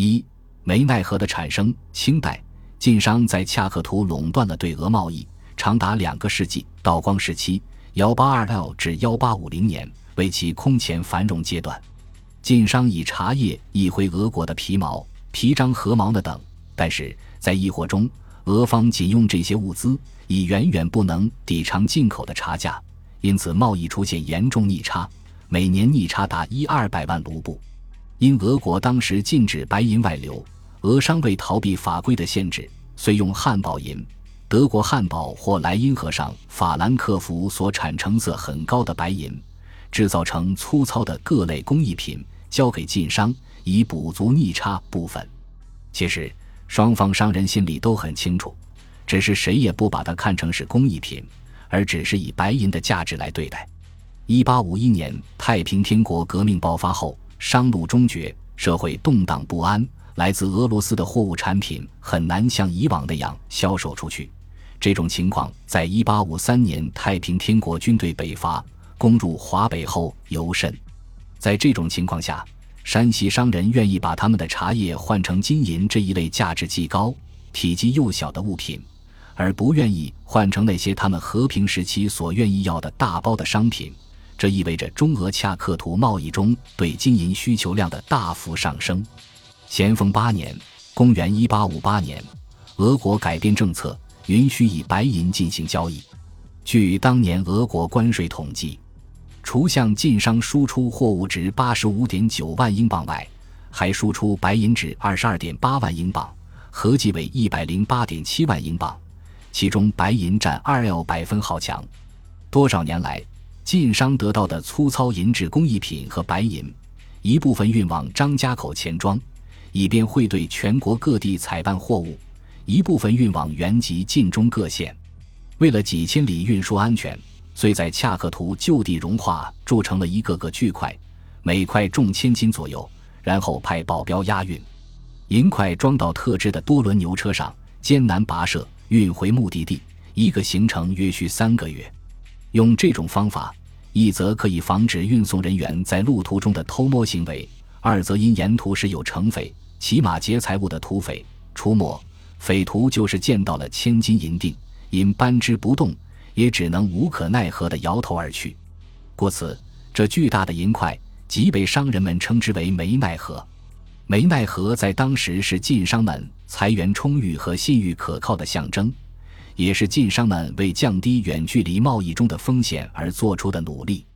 一、梅奈河的产生。清代晋商在恰克图垄断了对俄贸易，长达两个世纪。道光时期（幺八二六至幺八五零年）为其空前繁荣阶段。晋商以茶叶易回俄国的皮毛、皮张、和毛呢等，但是在易货中，俄方仅用这些物资，已远远不能抵偿进口的差价，因此贸易出现严重逆差，每年逆差达一二百万卢布。因俄国当时禁止白银外流，俄商为逃避法规的限制，虽用汉堡银。德国汉堡或莱茵河上法兰克福所产成色很高的白银，制造成粗糙的各类工艺品，交给晋商以补足逆差部分。其实双方商人心里都很清楚，只是谁也不把它看成是工艺品，而只是以白银的价值来对待。一八五一年太平天国革命爆发后。商路中绝，社会动荡不安。来自俄罗斯的货物产品很难像以往那样销售出去。这种情况在1853年太平天国军队北伐攻入华北后尤甚。在这种情况下，山西商人愿意把他们的茶叶换成金银这一类价值既高、体积又小的物品，而不愿意换成那些他们和平时期所愿意要的大包的商品。这意味着中俄恰克图贸易中对金银需求量的大幅上升。咸丰八年（公元1858年），俄国改变政策，允许以白银进行交易。据当年俄国关税统计，除向晋商输出货物值85.9万英镑外，还输出白银值22.8万英镑，合计为108.7万英镑，其中白银占 2L 百分号强。多少年来？晋商得到的粗糙银质工艺品和白银，一部分运往张家口钱庄，以便汇兑全国各地采办货物；一部分运往原籍晋中各县。为了几千里运输安全，遂在恰克图就地融化铸成了一个个巨块，每块重千斤左右，然后派保镖押运。银块装到特制的多轮牛车上，艰难跋涉运回目的地，一个行程约需三个月。用这种方法。一则可以防止运送人员在路途中的偷摸行为，二则因沿途时有乘匪骑马劫财物的土匪出没，匪徒就是见到了千金银锭，因搬之不动，也只能无可奈何地摇头而去。故此，这巨大的银块即被商人们称之为梅奈何。梅奈何在当时是晋商们财源充裕和信誉可靠的象征。也是晋商们为降低远距离贸易中的风险而做出的努力。